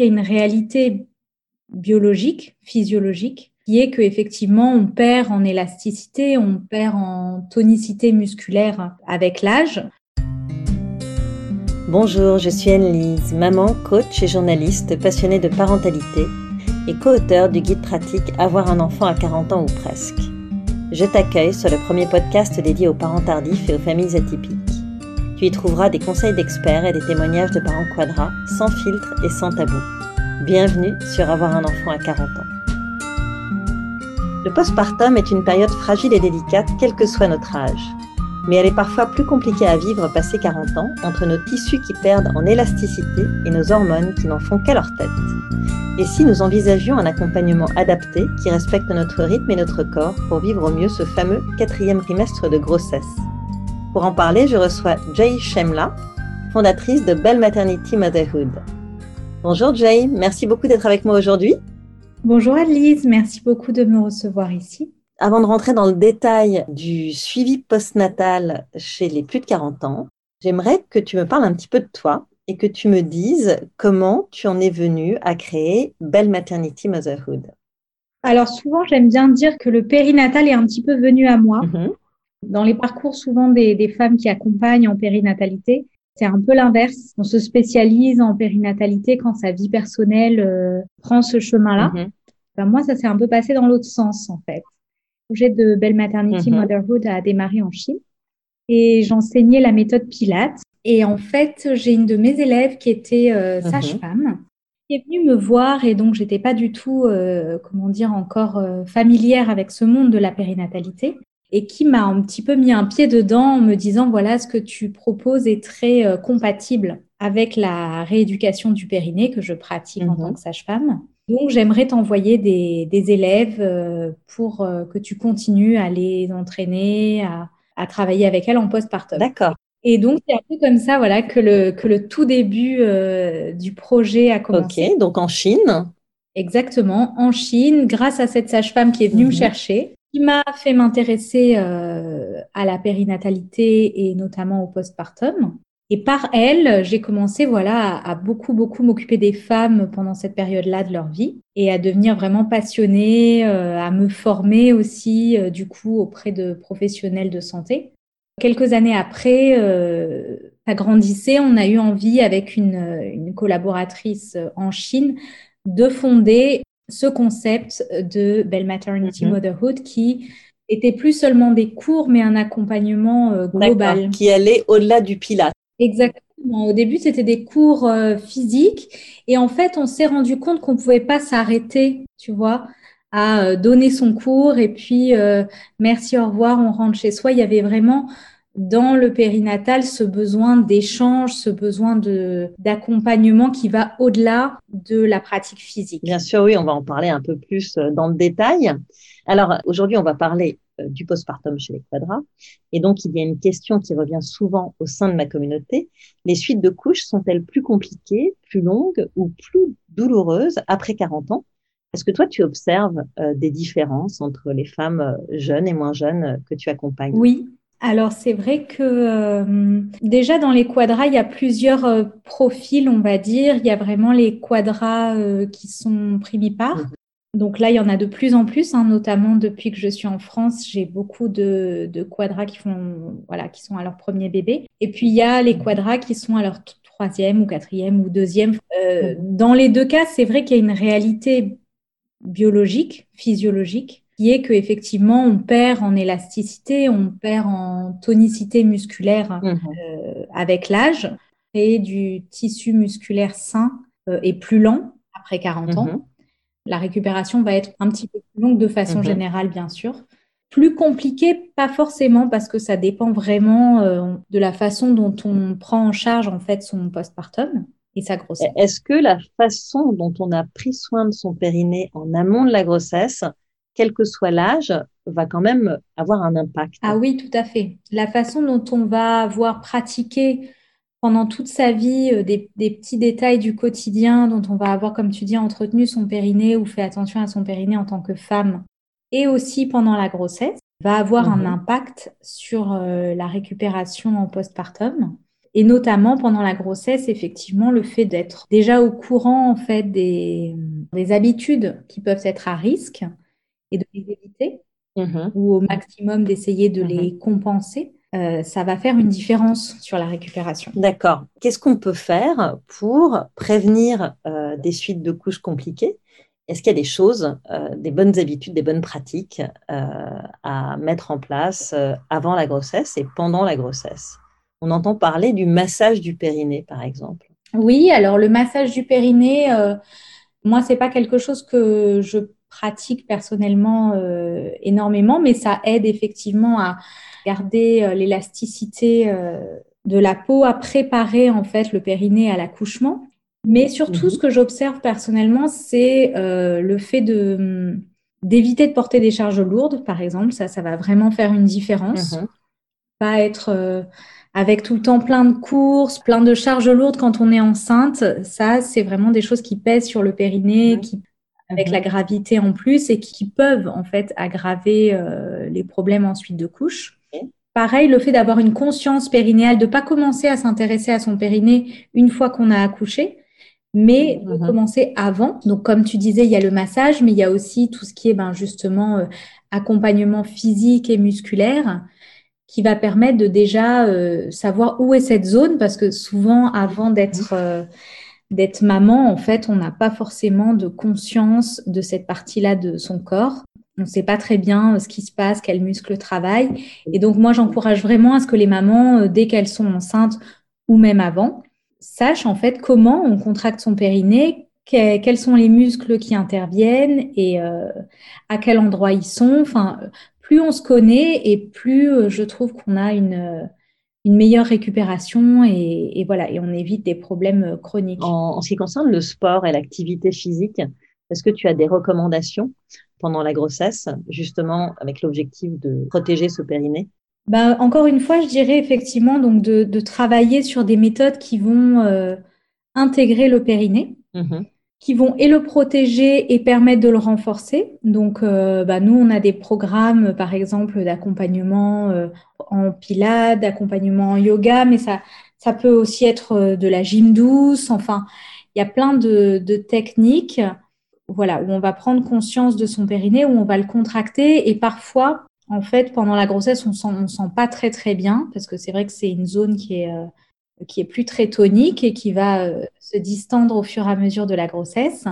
qu'il y a une réalité biologique, physiologique, qui est qu'effectivement, on perd en élasticité, on perd en tonicité musculaire avec l'âge. Bonjour, je suis Anne-Lise, maman, coach et journaliste passionnée de parentalité et co-auteur du guide pratique Avoir un enfant à 40 ans ou presque. Je t'accueille sur le premier podcast dédié aux parents tardifs et aux familles atypiques. Tu y trouveras des conseils d'experts et des témoignages de parents quadras, sans filtre et sans tabou. Bienvenue sur Avoir un enfant à 40 ans. Le postpartum est une période fragile et délicate, quel que soit notre âge. Mais elle est parfois plus compliquée à vivre passé 40 ans, entre nos tissus qui perdent en élasticité et nos hormones qui n'en font qu'à leur tête. Et si nous envisagions un accompagnement adapté qui respecte notre rythme et notre corps pour vivre au mieux ce fameux quatrième trimestre de grossesse? Pour en parler, je reçois Jay Shemla, fondatrice de Belle Maternity Motherhood. Bonjour Jay, merci beaucoup d'être avec moi aujourd'hui. Bonjour Alice, merci beaucoup de me recevoir ici. Avant de rentrer dans le détail du suivi postnatal chez les plus de 40 ans, j'aimerais que tu me parles un petit peu de toi et que tu me dises comment tu en es venue à créer Belle Maternity Motherhood. Alors souvent, j'aime bien dire que le périnatal est un petit peu venu à moi. Mm-hmm. Dans les parcours souvent des, femmes qui accompagnent en périnatalité, c'est un peu l'inverse. On se spécialise en périnatalité quand sa vie personnelle euh, prend ce chemin-là. Mm-hmm. Ben, moi, ça s'est un peu passé dans l'autre sens, en fait. Le projet de Belle Maternity mm-hmm. Motherhood a démarré en Chine et j'enseignais la méthode Pilates. Et en fait, j'ai une de mes élèves qui était euh, mm-hmm. sage-femme qui est venue me voir et donc j'étais pas du tout, euh, comment dire, encore familière avec ce monde de la périnatalité et qui m'a un petit peu mis un pied dedans en me disant voilà ce que tu proposes est très euh, compatible avec la rééducation du périnée que je pratique en mhm. tant que sage-femme. Donc j'aimerais t'envoyer des, des, élèves euh, pour euh, que tu continues à les entraîner, à, à travailler avec elles en postpartum. D'accord. Et donc c'est un peu comme ça voilà que le que le tout début du projet a commencé. Ok, donc en Chine. Exactement, en Chine, grâce à cette sage-femme qui est venue me mhm. chercher qui m'a fait m'intéresser euh, à la périnatalité et notamment au postpartum. Et par elle, j'ai commencé voilà à, beaucoup beaucoup m'occuper des femmes pendant cette période-là de leur vie et à devenir vraiment passionnée, euh, à me former aussi euh, du coup auprès de professionnels de santé. Quelques années après, euh, ça grandissait, on a eu envie avec une, une collaboratrice en Chine de fonder ce concept de Belle Maternity mhm. Motherhood qui était plus seulement des cours, mais un accompagnement euh, global. Qui allait au-delà du pilates. Exactement. Au début, c'était des cours euh, physiques. Et en fait, on s'est rendu compte qu'on ne pouvait pas s'arrêter, tu vois, à euh, donner son cours et puis merci, au revoir, on rentre chez soi. Il y avait vraiment dans le périnatal ce besoin d'échange, ce besoin de d'accompagnement qui va au-delà de la pratique physique. Bien sûr, oui, on va en parler un peu plus euh, dans le détail. Alors aujourd'hui, on va parler euh, du postpartum chez les quadras. Et donc, il y a une question qui revient souvent au sein de ma communauté. Les suites de couches sont-elles plus compliquées, plus longues ou plus douloureuses après 40 ans? Est-ce que toi, tu observes euh, des différences entre les femmes jeunes et moins jeunes que tu accompagnes? Oui, alors c'est vrai que euh, déjà dans les quadras, il y a plusieurs euh, profils, on va dire. Il y a vraiment les quadras euh, qui sont primipares. Donc là, il y en a de plus en plus, hein, notamment depuis que je suis en France, j'ai beaucoup de, de quadras qui font, voilà, qui sont à leur premier bébé. Et puis il y a les quadras qui sont à leur troisième ou quatrième ou deuxième. Mhm. dans les deux cas, c'est vrai qu'il y a une réalité biologique, physiologique, qui est qu'effectivement, on perd en élasticité, on perd en tonicité musculaire mhm. euh, avec l'âge, et du tissu musculaire sain euh, est plus lent après 40 ans. Mhm. La récupération va être un petit peu plus longue de façon mhm. générale, bien sûr. Plus compliqué, pas forcément, parce que ça dépend vraiment euh, de la façon dont on prend en charge en fait son postpartum et sa grossesse. Est-ce que la façon dont on a pris soin de son périnée en amont de la grossesse quel que soit l'âge, va quand même avoir un impact. Ah oui, tout à fait. La façon dont on va avoir pratiqué pendant toute sa vie euh, des, petits détails du quotidien dont on va avoir, comme tu dis, entretenu son périnée ou fait attention à son périnée en tant que femme, et aussi pendant la grossesse, va avoir un mhm. impact sur euh, la récupération en postpartum. Et notamment pendant la grossesse, effectivement, le fait d'être déjà au courant en fait des, des habitudes qui peuvent être à risque et de les éviter, mmh ou au maximum d'essayer de mmh les compenser. Euh, ça va faire une différence sur la récupération. D'accord. Qu'est-ce qu'on peut faire pour prévenir euh, des suites de couches compliquées? Est-ce qu'il y a des choses, euh, des bonnes habitudes, des bonnes pratiques à mettre en place avant la grossesse et pendant la grossesse? On entend parler du massage du périnée, par exemple. Oui, alors le massage du périnée, moi, c'est pas quelque chose que je pratique personnellement énormément, mais ça aide effectivement à garder euh, l'élasticité euh, de la peau, à préparer en fait le périnée à l'accouchement. Mais surtout, mhm. ce que j'observe personnellement, c'est euh, le fait de d'éviter de porter des charges lourdes, par exemple. Ça, ça va vraiment faire une différence. Mhm. Pas être avec tout le temps plein de courses, plein de charges lourdes quand on est enceinte. Ça, c'est vraiment des choses qui pèsent sur le périnée, qui avec mhm. la gravité en plus et qui peuvent en fait aggraver les problèmes ensuite de couche. Pareil, le fait d'avoir une conscience périnéale, de pas commencer à s'intéresser à son périnée une fois qu'on a accouché, mais de mhm. commencer avant. Donc, comme tu disais, il y a le massage, mais il y a aussi tout ce qui est ben, justement euh, accompagnement physique et musculaire qui va permettre de déjà euh, savoir où est cette zone, parce que souvent, avant d'être euh, d'être maman, en fait, on n'a pas forcément de conscience de cette partie-là de son corps. On ne sait pas très bien euh, ce qui se passe, quels muscles travaillent. Et donc, moi, j'encourage vraiment à ce que les mamans, euh, dès qu'elles sont enceintes ou même avant, sachent en fait comment on contracte son périnée, quels sont les muscles qui interviennent et euh, à quel endroit ils sont. Enfin, plus on se connaît et plus je trouve qu'on a une, une meilleure récupération et, voilà, et on évite des problèmes chroniques. en ce qui concerne le sport et l'activité physique, est-ce que tu as des recommandations pendant la grossesse, justement avec l'objectif de protéger ce périnée? Bah, Encore une fois, je dirais effectivement donc de, travailler sur des méthodes qui vont euh, intégrer le périnée, mmh qui vont et le protéger et permettre de le renforcer. Donc, euh, bah, nous, on a des programmes, par exemple, d'accompagnement euh, en pilates, d'accompagnement en yoga, mais ça, ça peut aussi être de la gym douce. Enfin, il y a plein de, de techniques voilà, où on va prendre conscience de son périnée, où on va le contracter. Et parfois, en fait, pendant la grossesse, on sent, sent pas très très bien parce que c'est vrai que c'est une zone qui est euh, qui est plus très tonique et qui va euh, se distendre au fur et à mesure de la grossesse.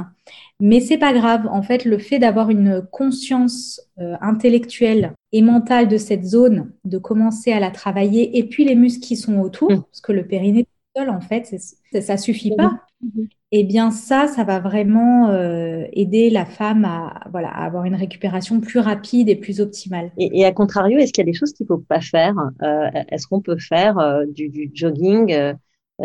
Mais c'est pas grave. En fait, le fait d'avoir une conscience euh, intellectuelle et mentale de cette zone, de commencer à la travailler, et puis les muscles qui sont autour, mmh. parce que le périnée seul, en fait, ça suffit pas. Mmh eh bien ça, ça va vraiment euh, aider la femme à, voilà, avoir une récupération plus rapide et plus optimale. Et, à contrario, est-ce qu'il y a des choses qu'il ne faut pas faire euh, Est-ce qu'on peut faire euh, du, jogging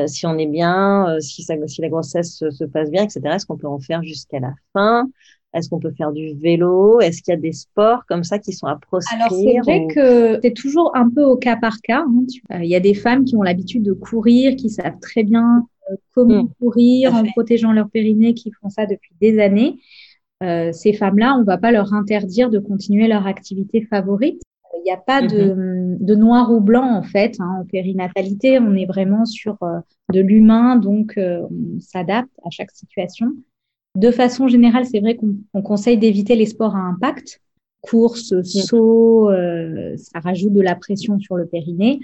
si on est bien, si, ça, si la grossesse se, passe bien, etc. Est-ce qu'on peut en faire jusqu'à la fin? Est-ce qu'on peut faire du vélo? Est-ce qu'il y a des sports comme ça qui sont à proscrire Alors c'est vrai que c'est toujours un peu au cas par cas. Hein. Il y a des femmes qui ont l'habitude de courir, qui savent très bien comment mmh. courir en protégeant leur périnée, qui font ça depuis des années. Euh, ces femmes-là, on ne va pas leur interdire de continuer leur activité favorite. Il n'y a pas de, mmh de, noir ou blanc en fait. Hein, en périnatalité, on est vraiment sur euh, de l'humain, donc euh, on s'adapte à chaque situation. De façon générale, c'est vrai qu'on conseille d'éviter les sports à impact. Course, mmh. saut, ça rajoute de la pression sur le périnée.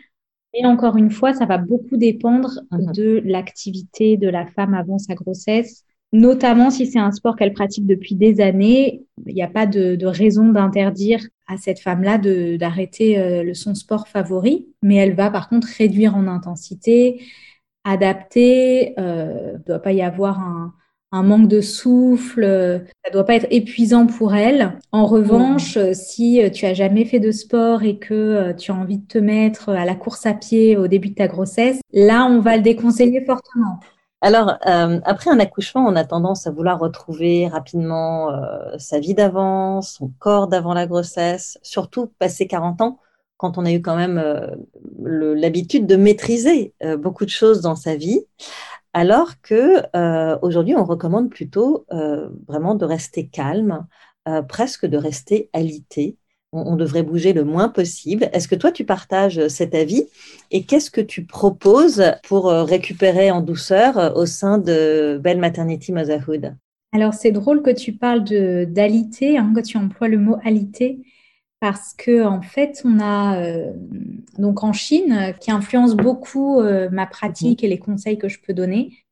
Et encore une fois, ça va beaucoup dépendre mhm. de l'activité de la femme avant sa grossesse, notamment si c'est un sport qu'elle pratique depuis des années. Il n'y a pas de, raison d'interdire à cette femme-là d'arrêter euh, son sport favori, mais elle va par contre réduire en intensité, adapter. Euh, il ne doit pas y avoir un, un manque de souffle, ça doit pas être épuisant pour elle. En revanche, mmh. si tu as jamais fait de sport et que euh, tu as envie de te mettre à la course à pied au début de ta grossesse, là, on va le déconseiller fortement. Alors, euh, après un accouchement, on a tendance à vouloir retrouver rapidement euh, sa vie d'avant, son corps d'avant la grossesse, surtout passé 40 ans, quand on a eu quand même l'habitude de maîtriser beaucoup de choses dans sa vie alors que euh, aujourd'hui on recommande plutôt euh, vraiment de rester calme, euh, presque de rester alité, on, devrait bouger le moins possible. Est-ce que toi, tu partages cet avis? Et qu'est-ce que tu proposes pour récupérer en douceur au sein de Belle Maternity Motherhood? Alors, c'est drôle que tu parles d'alité, hein, que tu emploies le mot alité parce que en fait, on a euh, donc en Chine qui influence beaucoup euh, ma pratique et les conseils que je peux donner.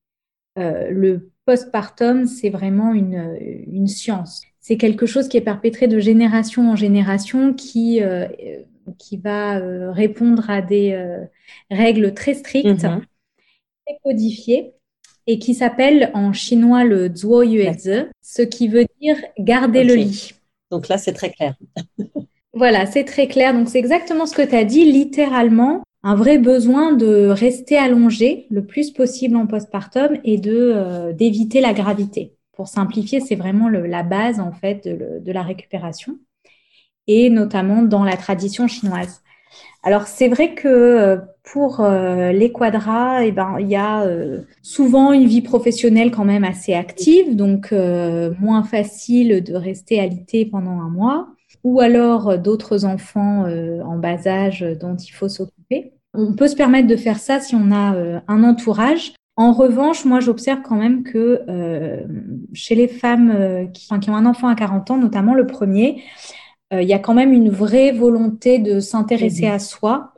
Euh, le postpartum, c'est vraiment une, une science. C'est quelque chose qui est perpétré de génération en génération, qui qui va répondre à des règles très strictes, mm-hmm. très codifiées, et qui s'appelle en chinois le Zuo Yuezi, ce qui veut dire garder le lit. Donc là, c'est très clair. Voilà, c'est très clair. Donc, c'est exactement ce que tu as dit, littéralement, un vrai besoin de rester allongé le plus possible en postpartum et de euh, d'éviter la gravité. Pour simplifier, c'est vraiment la base, en fait, de, la récupération et notamment dans la tradition chinoise. Alors, c'est vrai que euh, pour euh, les quadras, eh ben, il y a souvent une vie professionnelle quand même assez active, donc moins facile de rester alité pendant un mois ou alors euh, d'autres enfants euh, en bas âge dont il faut s'occuper. On peut se permettre de faire ça si on a euh, un entourage. En revanche, moi, j'observe quand même que chez les femmes qui, qui, ont un enfant à 40 ans, notamment le premier, il y a quand même une vraie volonté de s'intéresser à soi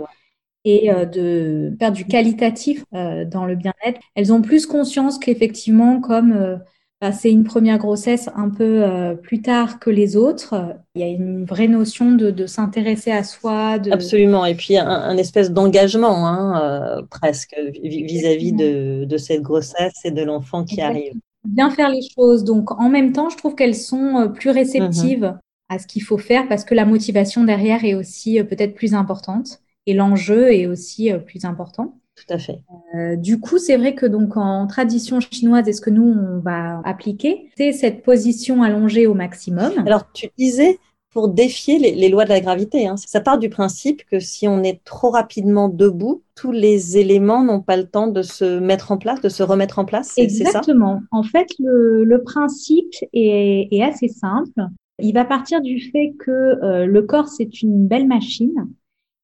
et de faire du qualitatif dans le bien-être. Elles ont plus conscience qu'effectivement, comme bah, c'est une première grossesse un peu euh, plus tard que les autres. Il y a une vraie notion de, s'intéresser à soi. De... Absolument. Et puis un, espèce d'engagement hein, euh, presque vis-à-vis de, cette grossesse et de l'enfant qui arrive. Bien faire les choses. Donc en même temps, je trouve qu'elles sont euh, plus réceptives mm-hmm. à ce qu'il faut faire parce que la motivation derrière est aussi peut-être plus importante et l'enjeu est aussi plus important. Tout à fait. Euh, du coup, c'est vrai que donc en tradition chinoise, est-ce que nous on va appliquer C'est cette position allongée au maximum. Alors, tu disais pour défier les, lois de la gravité. Hein. Ça part du principe que si on est trop rapidement debout, tous les éléments n'ont pas le temps de se mettre en place, de se remettre en place. Exactement. en fait, le, principe est, assez simple. Il va partir du fait que euh, le corps, c'est une belle machine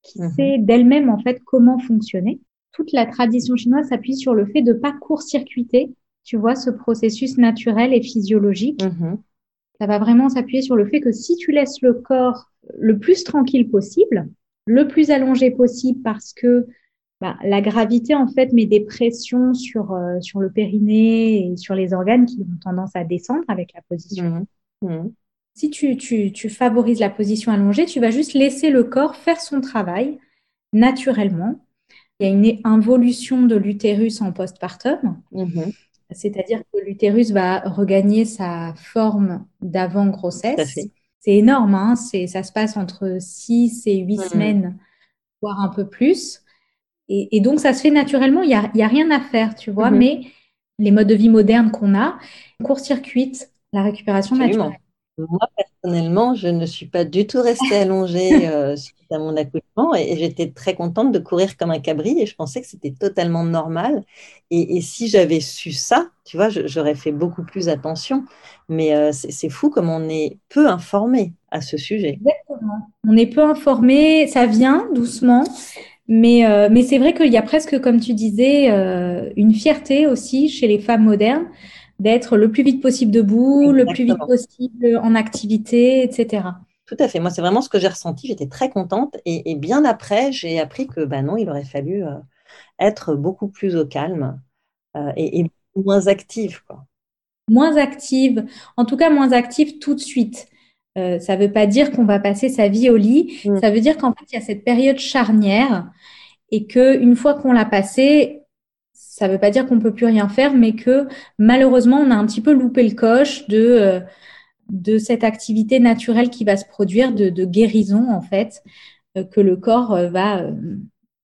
qui mhm. sait d'elle-même en fait comment fonctionner toute la tradition chinoise s'appuie sur le fait de pas court-circuiter, tu vois, ce processus naturel et physiologique. Mm-hmm. Ça va vraiment s'appuyer sur le fait que si tu laisses le corps le plus tranquille possible, le plus allongé possible, parce que bah, la gravité, en fait, met des pressions sur, euh, sur le périnée et sur les organes qui ont tendance à descendre avec la position. Mm-hmm. Mm-hmm. Si tu, tu, tu favorises la position allongée, tu vas juste laisser le corps faire son travail naturellement il y a une involution de l'utérus en postpartum. Mhm. C'est-à-dire que l'utérus va regagner sa forme d'avant grossesse. C'est énorme, hein ça se passe entre 6 et 8 mhm. semaines, voire un peu plus. Et, donc, ça se fait naturellement, il n'y a, y a, rien à faire, tu vois, mhm. mais les modes de vie modernes qu'on a court-circuitent la récupération naturelle. Moi, personnellement, je ne suis pas du tout restée allongée euh, suite à mon accouchement et, j'étais très contente de courir comme un cabri et je pensais que c'était totalement normal. Et, si j'avais su ça, tu vois, j'aurais fait beaucoup plus attention. Mais euh, c'est fou comme on est peu informé à ce sujet. Exactement. On est peu informé, ça vient doucement. Mais, euh, mais c'est vrai qu'il y a presque, comme tu disais, une fierté aussi chez les femmes modernes d'être le plus vite possible debout, le plus vite possible en activité, etc. Tout à fait. Moi, c'est vraiment ce que j'ai ressenti. J'étais très contente. Et, bien après, j'ai appris que bah non, il aurait fallu euh, être beaucoup plus au calme euh, et, moins active. Quoi. Moins active. En tout cas, moins active tout de suite. Euh, ça ne veut pas dire qu'on va passer sa vie au lit. Mm. Ça veut dire qu'en fait, il y a cette période charnière et qu'une fois qu'on l'a passée, ça ne veut pas dire qu'on peut plus rien faire, mais que malheureusement, on a un petit peu loupé le coche de, euh, cette activité naturelle qui va se produire, de, guérison en fait, euh, que le corps euh, va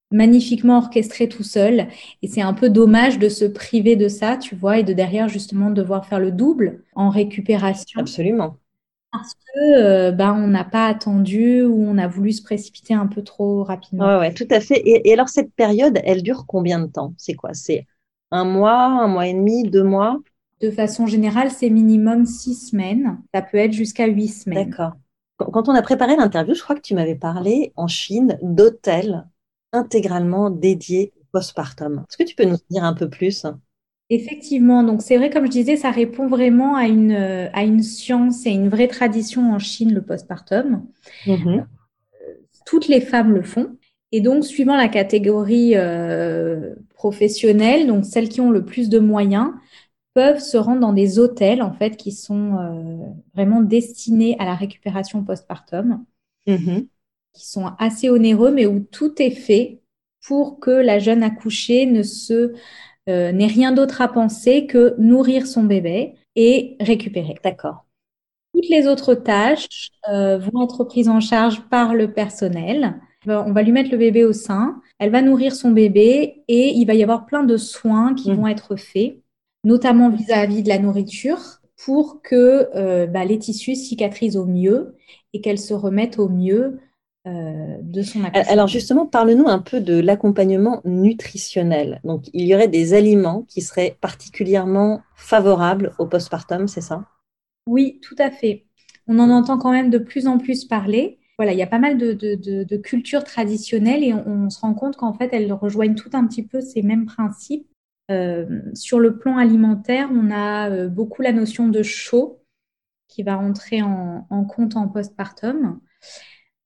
magnifiquement orchestrer tout seul. Et c'est un peu dommage de se priver de ça, tu vois, et de derrière justement devoir faire le double en récupération. Absolument parce que ben, on n'a pas attendu ou on a voulu se précipiter un peu trop rapidement. Oui, ouais, tout à fait. Et, alors, cette période, elle dure combien de temps? C'est quoi? C'est un mois, un mois et demi, deux mois? De façon générale, c'est minimum six semaines. Ça peut être jusqu'à huit semaines. D'accord. Quand on a préparé l'interview, je crois que tu m'avais parlé en Chine d'hôtels intégralement dédiés au postpartum. Est-ce que tu peux nous dire un peu plus? Effectivement, donc c'est vrai, comme je disais, ça répond vraiment à une, à une science et une vraie tradition en Chine, le postpartum. Mm-hmm. Toutes les femmes le font. Et donc, suivant la catégorie euh, professionnelle, donc celles qui ont le plus de moyens, peuvent se rendre dans des hôtels, en fait, qui sont euh, vraiment destinés à la récupération postpartum, mm-hmm. qui sont assez onéreux, mais où tout est fait pour que la jeune accouchée ne se euh, n'ait rien d'autre à penser que nourrir son bébé et récupérer. D'accord. Toutes les autres tâches vont être prises en charge par le personnel on va lui mettre le bébé au sein, elle va nourrir son bébé et il va y avoir plein de soins qui mmh. vont être faits, notamment vis-à-vis de la nourriture, pour que euh, bah, les tissus cicatrisent au mieux et qu'elle se remette au mieux euh, de son. Alors justement, parle-nous un peu de l'accompagnement nutritionnel. Donc il y aurait des aliments qui seraient particulièrement favorables au postpartum, c'est ça? Oui, tout à fait. On en entend quand même de plus en plus parler voilà, il y a pas mal de, cultures traditionnelles et on, se rend compte qu'en fait, elles rejoignent tout un petit peu ces mêmes principes. Euh, sur le plan alimentaire, on a euh, beaucoup la notion de chaud qui va entrer en, compte en postpartum.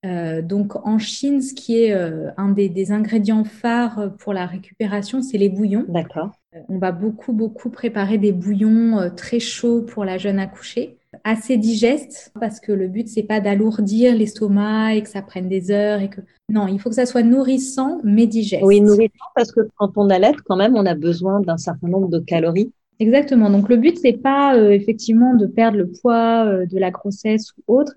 Euh, donc en Chine, ce qui est un des, des, ingrédients phares pour la récupération, c'est les bouillons. D'accord. on va beaucoup, beaucoup préparer des bouillons très chauds pour la jeune accouchée assez digeste parce que le but c'est pas d'alourdir l'estomac et que ça prenne des heures et que non, il faut que ça soit nourrissant mais digeste. Oui, nourrissant parce que quand on allait quand même, on a besoin d'un certain nombre de calories. Exactement. Donc le but c'est pas euh, effectivement de perdre le poids euh, de la grossesse ou autre,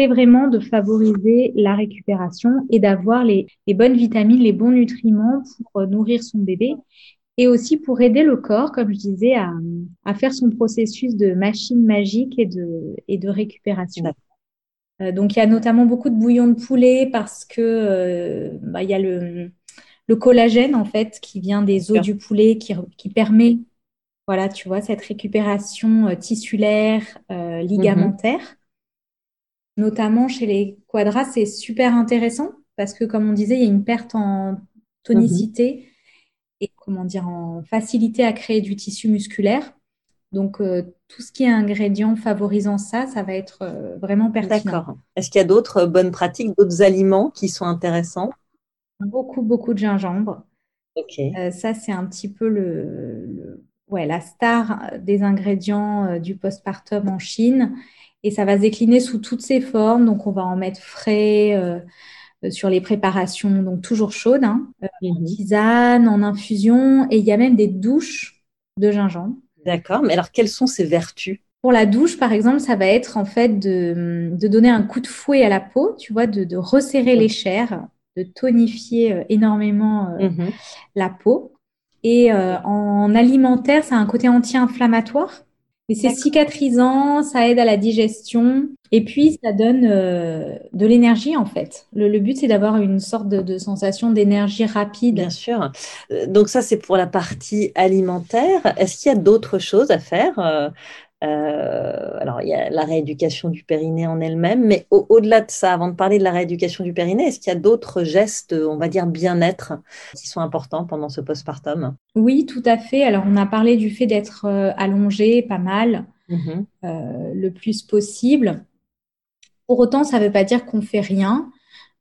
c'est vraiment de favoriser la récupération et d'avoir les, les, bonnes vitamines, les bons nutriments pour euh, nourrir son bébé et aussi pour aider le corps, comme je disais, à, à faire son processus de machine magique et de, et de récupération. Euh, donc, il y a notamment beaucoup de bouillon de poulet parce que euh, bah, il y a le, le, collagène, en fait, qui vient des os du poulet, qui, qui, permet, voilà, tu vois, cette récupération euh, tissulaire, euh, ligamentaire. Notamment chez les quadras, c'est super intéressant parce que, comme on disait, il y a une perte en tonicité et comment dire en facilité à créer du tissu musculaire. Donc euh, tout ce qui est ingrédient favorisant ça, ça va être euh, vraiment pertinent. D'accord. Est-ce qu'il y a d'autres euh, bonnes pratiques, d'autres aliments qui sont intéressants? Beaucoup, beaucoup de gingembre. Ok. ça, c'est un petit peu le, ouais, la star des ingrédients du postpartum en Chine. Et ça va se décliner sous toutes ses formes. Donc, on va en mettre frais, euh, sur les préparations, donc toujours chaudes, hein, euh, en mhm. tisane, en infusion, et il y a même des douches de gingembre. D'accord, mais alors quelles sont ces vertus? Pour la douche, par exemple, ça va être en fait de, de donner un coup de fouet à la peau, tu vois, de, de resserrer les chairs, de tonifier euh, énormément mhm. la peau. Et en alimentaire, ça a un côté anti-inflammatoire. C'est cicatrisant, ça aide à la digestion. Et puis, ça donne euh, de l'énergie, en fait. Le, but, c'est d'avoir une sorte de, sensation d'énergie rapide. Bien sûr. Euh, donc, ça, c'est pour la partie alimentaire. Est-ce qu'il y a d'autres choses à faire euh, alors, il y a la rééducation du périnée en elle-même, mais au-delà de ça, avant de parler de la rééducation du périnée, est-ce qu'il y a d'autres gestes, on va dire bien-être, qui sont importants pendant ce postpartum? Oui, tout à fait. Alors, on a parlé du fait d'être euh, allongé pas mal, mmh euh, le plus possible. Pour autant, ça ne veut pas dire qu'on fait rien.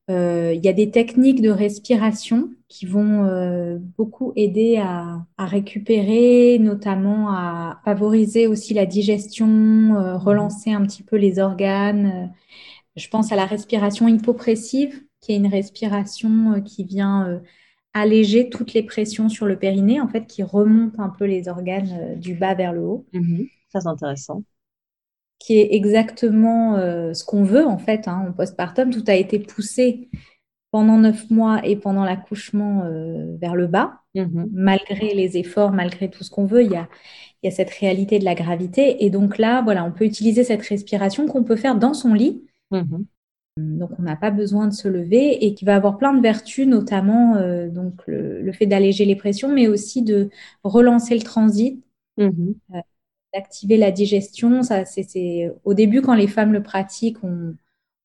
Euh, il y a des techniques de respiration qui vont euh, beaucoup aider à, récupérer, notamment à favoriser aussi la digestion, euh, relancer un petit peu les organes. Je pense à la respiration hypopressive, qui est une respiration qui vient alléger toutes les pressions sur le périnée, en fait, qui remonte un peu les organes du bas vers le haut. Mmh Très intéressant qui est exactement euh, ce qu'on veut en fait hein, en postpartum. Tout a été poussé pendant neuf mois et pendant l'accouchement euh, vers le bas, mm-hmm. malgré les efforts, malgré tout ce qu'on veut. Il y a, il y a cette réalité de la gravité. Et donc là, voilà, on peut utiliser cette respiration qu'on peut faire dans son lit. Mm-hmm. Donc, on n'a pas besoin de se lever et qui va avoir plein de vertus, notamment euh, donc le, fait d'alléger les pressions, mais aussi de relancer le transit. Mm-hmm d'activer la digestion. Ça, c'est, au début, quand les femmes le pratiquent, on,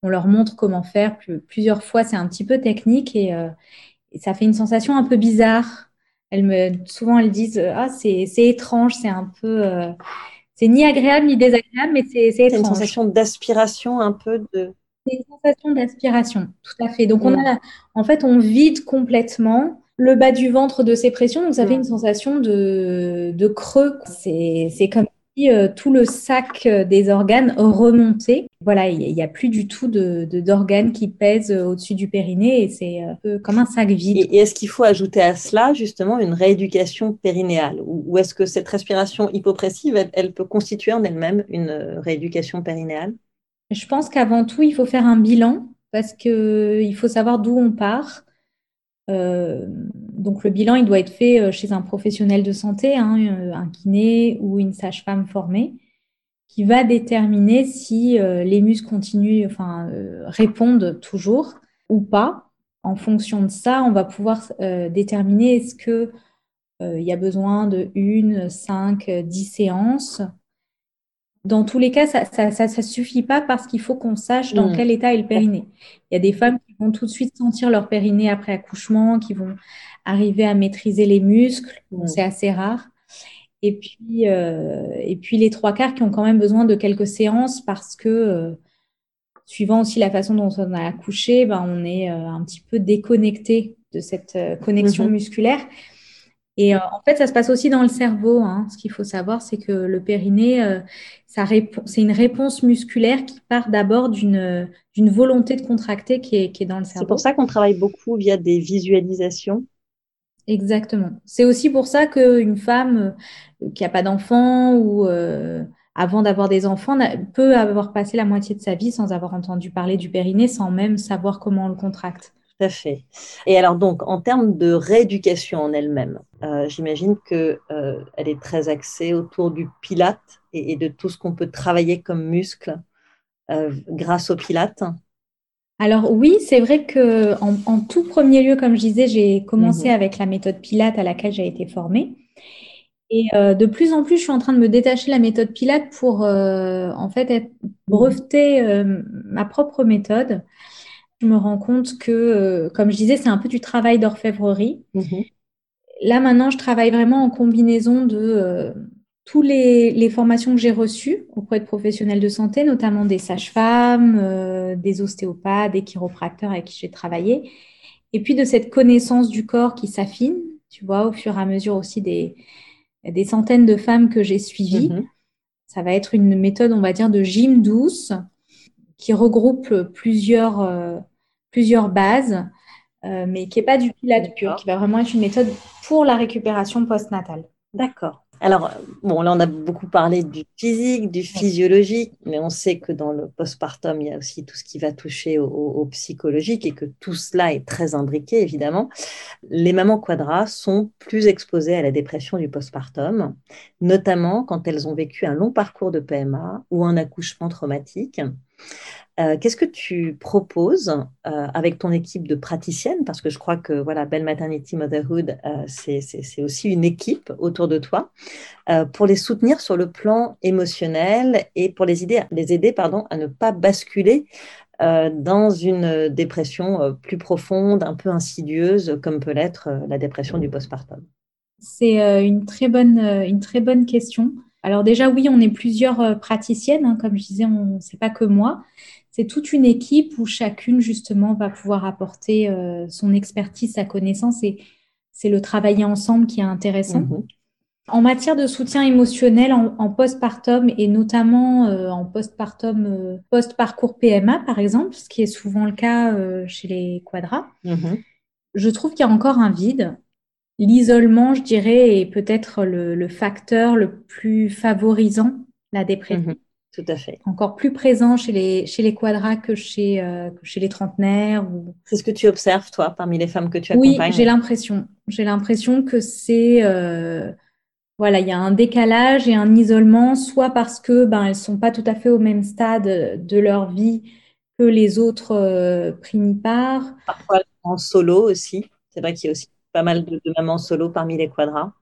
on leur montre comment faire plusieurs fois. C'est un petit peu technique et, ça fait une sensation un peu bizarre. Elles me, souvent, elles disent Ah, c'est étrange, c'est un peu. c'est ni agréable ni désagréable, mais c'est étrange. C'est une sensation d'aspiration un peu de. C'est une sensation d'aspiration, tout à fait. Donc, on mm. a, en fait, on vide complètement le bas du ventre de ces pressions, donc ça fait une sensation de, de creux. C'est comme si euh, tout le sac euh, des organes remontait. Voilà, il n'y a, plus du tout d'organes de, qui pèsent euh, au-dessus du périnée et c'est un peu comme un sac vide. Et, est-ce qu'il faut ajouter à cela justement une rééducation périnéale? Ou, est-ce que cette respiration hypopressive, elle, elle peut constituer en elle-même une rééducation périnéale? Je pense qu'avant tout, il faut faire un bilan parce qu'il faut savoir d'où on part. Euh, donc le bilan, il doit être fait euh, chez un professionnel de santé, hein, euh, un kiné ou une sage-femme formée, qui va déterminer si les muscles continuent, enfin répondent toujours ou pas. En fonction de ça, on va pouvoir déterminer est-ce que il y a besoin de une, cinq, dix séances dans tous les cas, ça ne suffit pas parce qu'il faut qu'on sache dans mm. quel état est le périnée. Il y a des femmes vont tout de suite sentir leur périnée après accouchement, qui vont arriver à maîtriser les muscles. C'est assez rare. Et puis, euh, et puis les trois quarts qui ont quand même besoin de quelques séances parce que, euh, suivant aussi la façon dont on a accouché, ben, on est euh, un petit peu déconnecté de cette connexion mm-hmm. musculaire. Et en fait, ça se passe aussi dans le cerveau. Hein. Ce qu'il faut savoir, c'est que le périnée, c'est une réponse musculaire qui part d'abord d'une volonté de contracter qui est, qui est dans le cerveau. C'est pour ça qu'on travaille beaucoup via des visualisations. Exactement. C'est aussi pour ça qu'une femme euh, qui n'a pas d'enfant ou euh, avant d'avoir des enfants peut avoir passé la moitié de sa vie sans avoir entendu parler du périnée, sans même savoir comment on le contracte. Tout à fait. Et alors donc, en termes de rééducation en elle-même, euh, j'imagine qu'elle euh, est très axée autour du pilate et, de tout ce qu'on peut travailler comme muscle euh, grâce au pilate. Alors oui, c'est vrai que en, tout premier lieu, comme je disais, j'ai commencé mhm. avec la méthode pilate à laquelle j'ai été formée. Et de plus en plus, je suis en train de me détacher de la méthode pilate pour en fait être, breveter ma propre méthode je me rends compte que, euh, comme je disais, c'est un peu du travail d'orfèvrerie. Mhm. Là, maintenant, je travaille vraiment en combinaison de euh, toutes les, formations que j'ai reçues auprès de professionnels de santé, notamment des sages-femmes, euh, des ostéopathes, des chiropracteurs avec qui j'ai travaillé, et puis de cette connaissance du corps qui s'affine, tu vois, au fur et à mesure aussi des, des centaines de femmes que j'ai suivies. Mhm. Ça va être une méthode, on va dire, de gym douce qui regroupe plusieurs plusieurs bases, euh, mais qui n'est pas du pilate pur, qui va vraiment être une méthode pour la récupération postnatale. D'accord. Alors, bon, là, on a beaucoup parlé du physique, du physiologique, mais on sait que dans le postpartum, il y a aussi tout ce qui va toucher au, psychologique et que tout cela est très imbriqué, évidemment. Les mamans quadras sont plus exposées à la dépression du postpartum, notamment quand elles ont vécu un long parcours de PMA ou un accouchement traumatique. Euh, qu'est-ce que tu proposes euh, avec ton équipe de praticiennes? Parce que je crois que voilà, Belle Maternity Motherhood, euh, c'est aussi une équipe autour de toi pour les soutenir sur le plan émotionnel et pour les aider, les aider pardon, à ne pas basculer dans une dépression plus profonde, un peu insidieuse, comme peut l'être la dépression du postpartum. C'est une très une très bonne question. Alors déjà, oui, on est plusieurs praticiennes, hein, comme je disais, on c'est pas que moi c'est toute une équipe où chacune, justement, va pouvoir apporter euh, son expertise, sa connaissance et c'est le travailler ensemble qui est intéressant. Mhm. En matière de soutien émotionnel en, postpartum et notamment euh, en postpartum, euh, post-parcours PMA par exemple, ce qui est souvent le cas chez les quadras, mhm. je trouve qu'il y a encore un vide. L'isolement, je dirais, est peut-être le, facteur le plus favorisant la dépression. Mhm. Tout à fait. Encore plus présent chez les, chez les quadras que chez, euh, chez les trentenaires. Ou... C'est ce que tu observes, toi, parmi les femmes que tu accompagnes? Oui, j'ai l'impression. J'ai l'impression que c'est. Euh, voilà, il y a un décalage et un isolement, soit parce que ben, elles sont pas tout à fait au même stade de leur vie que les autres euh, primipares. Parfois en solo aussi. C'est vrai qu'il y a aussi pas mal de, de mamans solo parmi les quadras.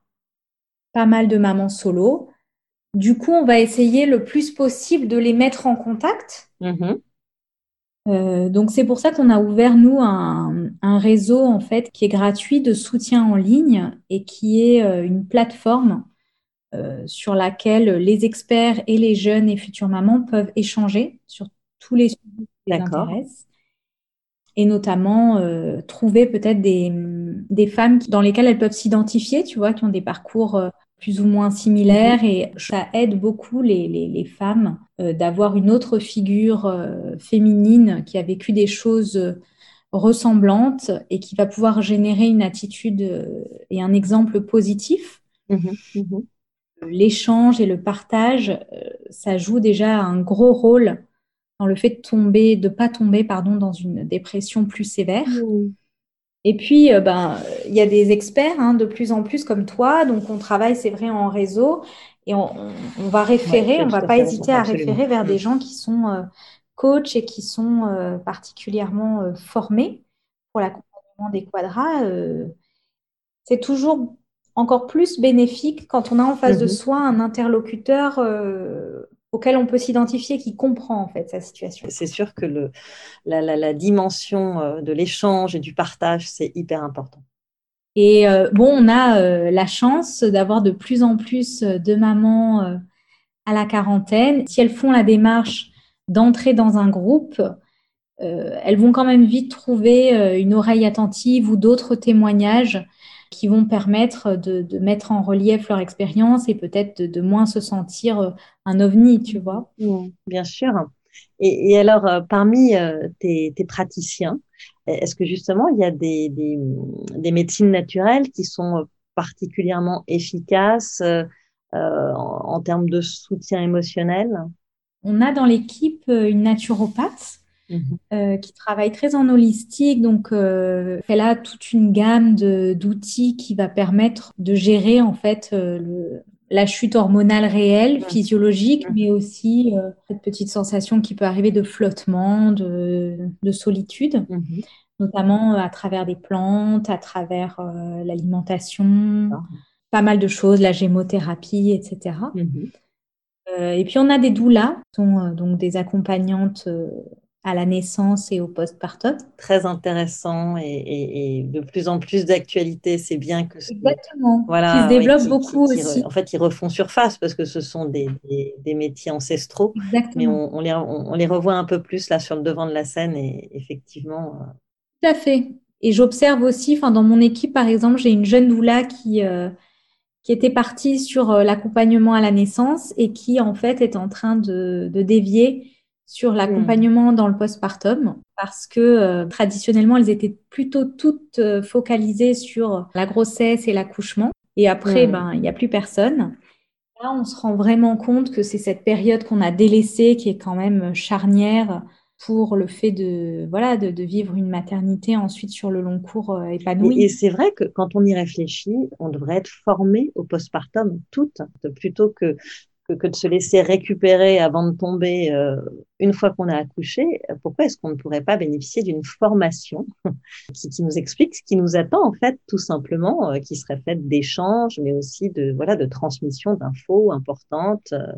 Pas mal de mamans solo. Du coup, on va essayer le plus possible de les mettre en contact. Mm-hmm. Euh, donc c'est pour ça qu'on a ouvert nous un, réseau en fait qui est gratuit de soutien en ligne et qui est euh, une plateforme euh, sur laquelle les experts et les jeunes et futures mamans peuvent échanger sur tous les sujets qui les intéressent et notamment trouver peut-être des, des femmes dans lesquelles elles peuvent s'identifier, tu vois, qui ont des parcours plus ou moins similaires. Et ça aide beaucoup les, les, femmes euh, d'avoir une autre figure euh, féminine qui a vécu des choses euh, ressemblantes et qui va pouvoir générer une attitude et un exemple positif. Mmh mmh L'échange et le partage, ça joue déjà un gros rôle dans le fait de tomber, de pas tomber, pardon, dans une dépression plus sévère. Mmh. Et puis, euh, ben, il y a des experts hein, de plus en plus comme toi, donc on travaille, c'est vrai, en réseau et on, va référer, on va pas hésiter à référer vers des mm. gens qui sont euh, coachs et qui sont euh, particulièrement formés pour l'accompagnement des quadras. c'est toujours encore plus bénéfique quand on a en face de mm-hmm. soi un interlocuteur auquel on peut s'identifier, qui comprend en fait sa situation. C'est sûr que le, la, dimension euh, de l'échange et du partage, c'est hyper important. Et euh, bon, on a euh, la chance d'avoir de plus en plus de mamans à la quarantaine. Si elles font la démarche d'entrer dans un groupe, elles vont quand même vite trouver une oreille attentive ou d'autres témoignages qui vont permettre de, mettre en relief leur expérience et peut-être de, moins se sentir euh, un ovni, tu vois. bien sûr. Et, alors, euh, parmi euh, tes, praticiens, est-ce que justement, il y a des, des, médecines naturelles qui sont particulièrement efficaces en, termes de soutien émotionnel? On a dans l'équipe une naturopathe. Euh, qui travaille très en holistique. Donc, euh, elle a toute une gamme d'outils qui va permettre de gérer en fait euh, le, la chute hormonale réelle, mhm. physiologique, mhm. mais aussi cette petite sensation qui peut arriver de flottement, de, de solitude, notamment à travers des plantes, à travers l'alimentation, pas mal de choses, la gémothérapie, etc. et puis on a des doulas, sont donc des accompagnantes à la naissance et au postpartum. Très intéressant et, de plus en plus d'actualité. C'est bien que Exactement. Voilà, qui se développe beaucoup aussi. en fait, ils refont surface parce que ce sont des, des, métiers ancestraux. Exactement. Mais on, les, on, les, revoit un peu plus là sur le devant de la scène et effectivement. Euh, Tout à fait. Et j'observe aussi, enfin, dans mon équipe, par exemple, j'ai une jeune doula qui, euh, qui était partie sur euh, l'accompagnement à la naissance et qui, en fait, est en train de, de dévier sur l'accompagnement dans le postpartum parce que euh, traditionnellement, elles étaient plutôt toutes euh, focalisées sur la grossesse et l'accouchement. Et après, ben, il n'y a plus personne. Là, on se rend vraiment compte que c'est cette période qu'on a délaissée qui est quand même charnière pour le fait de voilà de, vivre une maternité ensuite sur le long cours euh, épanoui. Et, c'est vrai que quand on y réfléchit, on devrait être formé au postpartum toutes plutôt que que, de se laisser récupérer avant de tomber euh, une fois qu'on a accouché, pourquoi est-ce qu'on ne pourrait pas bénéficier d'une formation qui, nous explique ce qui nous attend en fait, tout simplement, euh, qui serait faite d'échanges, mais aussi de voilà de transmission d'infos importantes. Euh.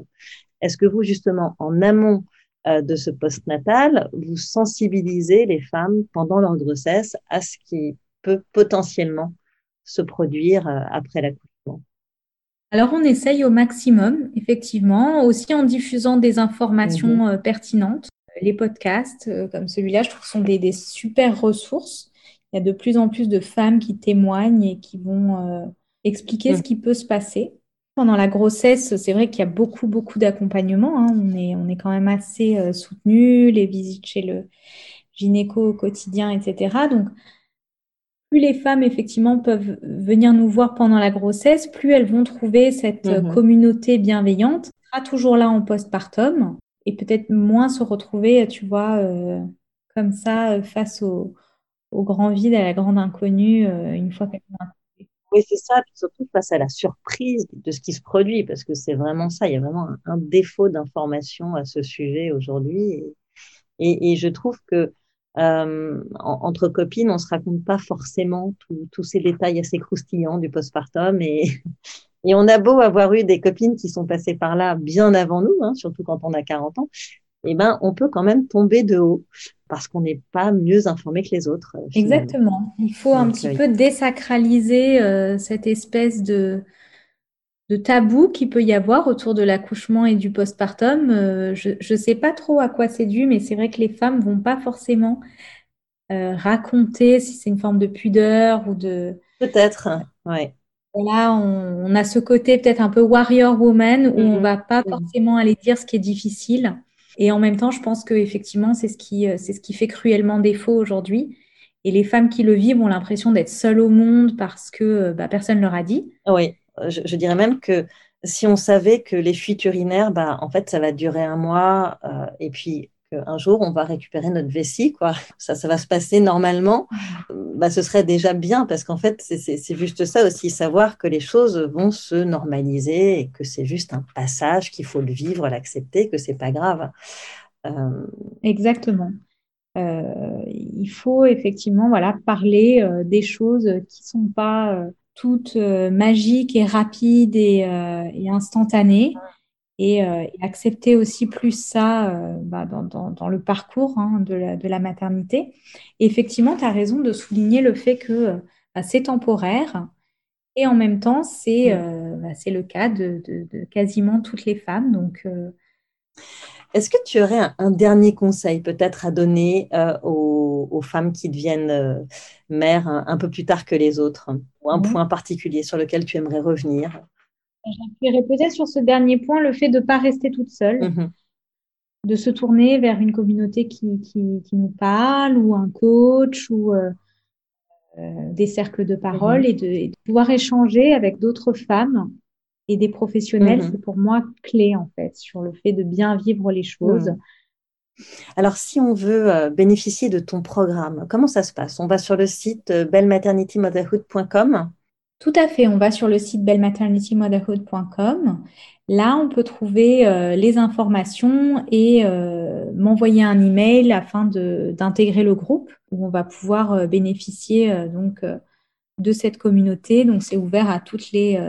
Est-ce que vous justement en amont de ce postnatal, vous sensibilisez les femmes pendant leur grossesse à ce qui peut potentiellement se produire après l'accouchement? Alors, on essaye au maximum, effectivement, aussi en diffusant des informations mhm. euh, pertinentes. Les podcasts euh, comme celui-là, je trouve, sont des, super ressources. Il y a de plus en plus de femmes qui témoignent et qui vont euh, expliquer ce mm. qui peut se passer. Pendant la grossesse, c'est vrai qu'il y a beaucoup, beaucoup d'accompagnement. Hein. On, est, on est quand même assez soutenu, les visites chez le gynéco au quotidien, etc. Donc, plus les femmes effectivement peuvent venir nous voir pendant la grossesse, plus elles vont trouver cette mhm. communauté bienveillante, sera toujours là en postpartum et peut-être moins se retrouver, tu vois, euh, comme ça euh, face au, grand vide, à la grande inconnue euh, une fois qu'elles ont oui, c'est ça, surtout face à la surprise de ce qui se produit, parce que c'est vraiment ça, il y a vraiment un, défaut d'information à ce sujet aujourd'hui. et, je trouve que euh, entre copines, on se raconte pas forcément tous ces détails assez croustillants du postpartum et, et on a beau avoir eu des copines qui sont passées par là bien avant nous, hein, surtout quand on a 40 ans, eh ben, on peut quand même tomber de haut parce qu'on n'est pas mieux informé que les autres. Exactement. Il faut un petit peu désacraliser cette espèce de, de tabou qu'il peut y avoir autour de l'accouchement et du postpartum. je ne sais pas trop à quoi c'est dû, mais c'est vrai que les femmes vont pas forcément raconter si c'est une forme de pudeur ou de... Peut-être, ouais. Voilà, on, a ce côté peut-être un peu warrior woman où on mhm. va pas mhm. forcément aller dire ce qui est difficile. Et en même temps, je pense que effectivement, c'est ce qui, euh, c'est ce qui fait cruellement défaut aujourd'hui. Et les femmes qui le vivent ont l'impression d'être seules au monde parce que euh, bah, personne leur a dit. Oui, je, dirais même que si on savait que les fuites urinaires, bah, en fait, ça va durer un mois, euh, et puis un jour on va récupérer notre vessie, quoi. Ça, ça va se passer normalement. Bah, ce serait déjà bien parce qu'en fait, c'est juste ça aussi, savoir que les choses vont se normaliser et que c'est juste un passage, qu'il faut le vivre, l'accepter, que c'est pas grave. Euh, Exactement. Euh, il faut effectivement voilà parler euh, des choses qui sont pas toutes magiques et rapides et, et instantanées et, euh, et, accepter aussi plus ça euh, bah, dans, dans, dans, le parcours hein, de, la, de, la, maternité. Et effectivement, tu as raison de souligner le fait que bah, c'est temporaire et en même temps, c'est euh, bah, le cas de, de, de, quasiment toutes les femmes. Donc, euh, est-ce que tu aurais un, un dernier conseil peut-être à donner euh, aux, aux, femmes qui deviennent mères un, un, peu plus tard que les autres ou un point particulier sur lequel tu aimerais revenir? J'appuierais peut-être sur ce dernier point, le fait de ne pas rester toute seule, mhm. de se tourner vers une communauté qui, qui, qui, nous parle, ou un coach, ou euh, euh, des cercles de parole, mhm. et, de, pouvoir échanger avec d'autres femmes et des professionnels. Mhm. C'est pour moi clé, en fait, sur le fait de bien vivre les choses. Alors, si on veut euh, bénéficier de ton programme, comment ça se passe? On va sur le site bellmaternitymotherhood.com tout à fait. On va sur le site belmaternitymotherhood.com. Là, on peut trouver euh, les informations et euh, m'envoyer un email afin d'intégrer le groupe où on va pouvoir euh, bénéficier donc de cette communauté. Donc, c'est ouvert à toutes les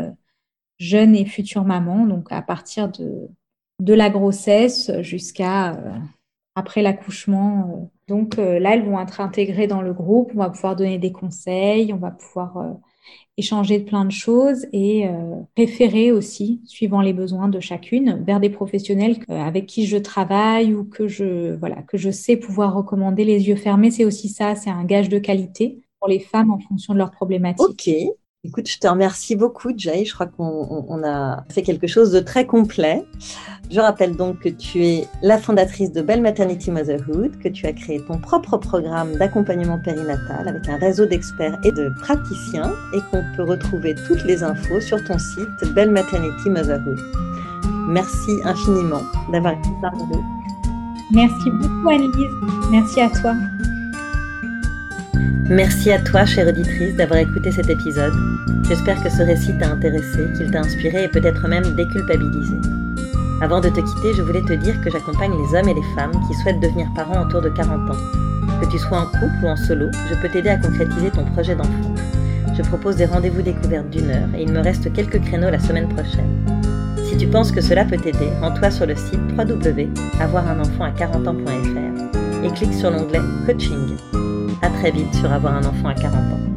jeunes et futures mamans, donc à partir de, de la grossesse jusqu'à après l'accouchement. Donc là, elles vont être intégrées dans le groupe. On va pouvoir donner des conseils, on va pouvoir échanger de plein de choses et euh, préférer aussi, suivant les besoins de chacune, vers des professionnels euh, avec qui je travaille ou que je, voilà, que je sais pouvoir recommander les yeux fermés. C'est aussi ça, c'est un gage de qualité pour les femmes en fonction de leurs problématiques. Ok. Écoute, je te remercie beaucoup, Jay. Je crois qu'on a fait quelque chose de très complet. Je rappelle donc que tu es la fondatrice de Belle Maternity Motherhood, que tu as créé ton propre programme d'accompagnement périnatal avec un réseau d'experts et de praticiens et qu'on peut retrouver toutes les infos sur ton site Belle Maternity Motherhood. Merci infiniment d'avoir été parmi nous. Merci beaucoup, Annelise. Merci à toi. Merci à toi, chère auditrice, d'avoir écouté cet épisode. J'espère que ce récit t'a intéressé, qu'il t'a inspiré et peut-être même déculpabilisé. Avant de te quitter, je voulais te dire que j'accompagne les hommes et les femmes qui souhaitent devenir parents autour de 40 ans. Que tu sois en couple ou en solo, je peux t'aider à concrétiser ton projet d'enfant. Je propose des rendez-vous découvertes d'une heure et il me reste quelques créneaux la semaine prochaine. Si tu penses que cela peut t'aider, rends-toi sur le site www.avoirunenfant à 40ans.fr et clique sur l'onglet Coaching. Très vite sur Avoir un enfant à 40 ans.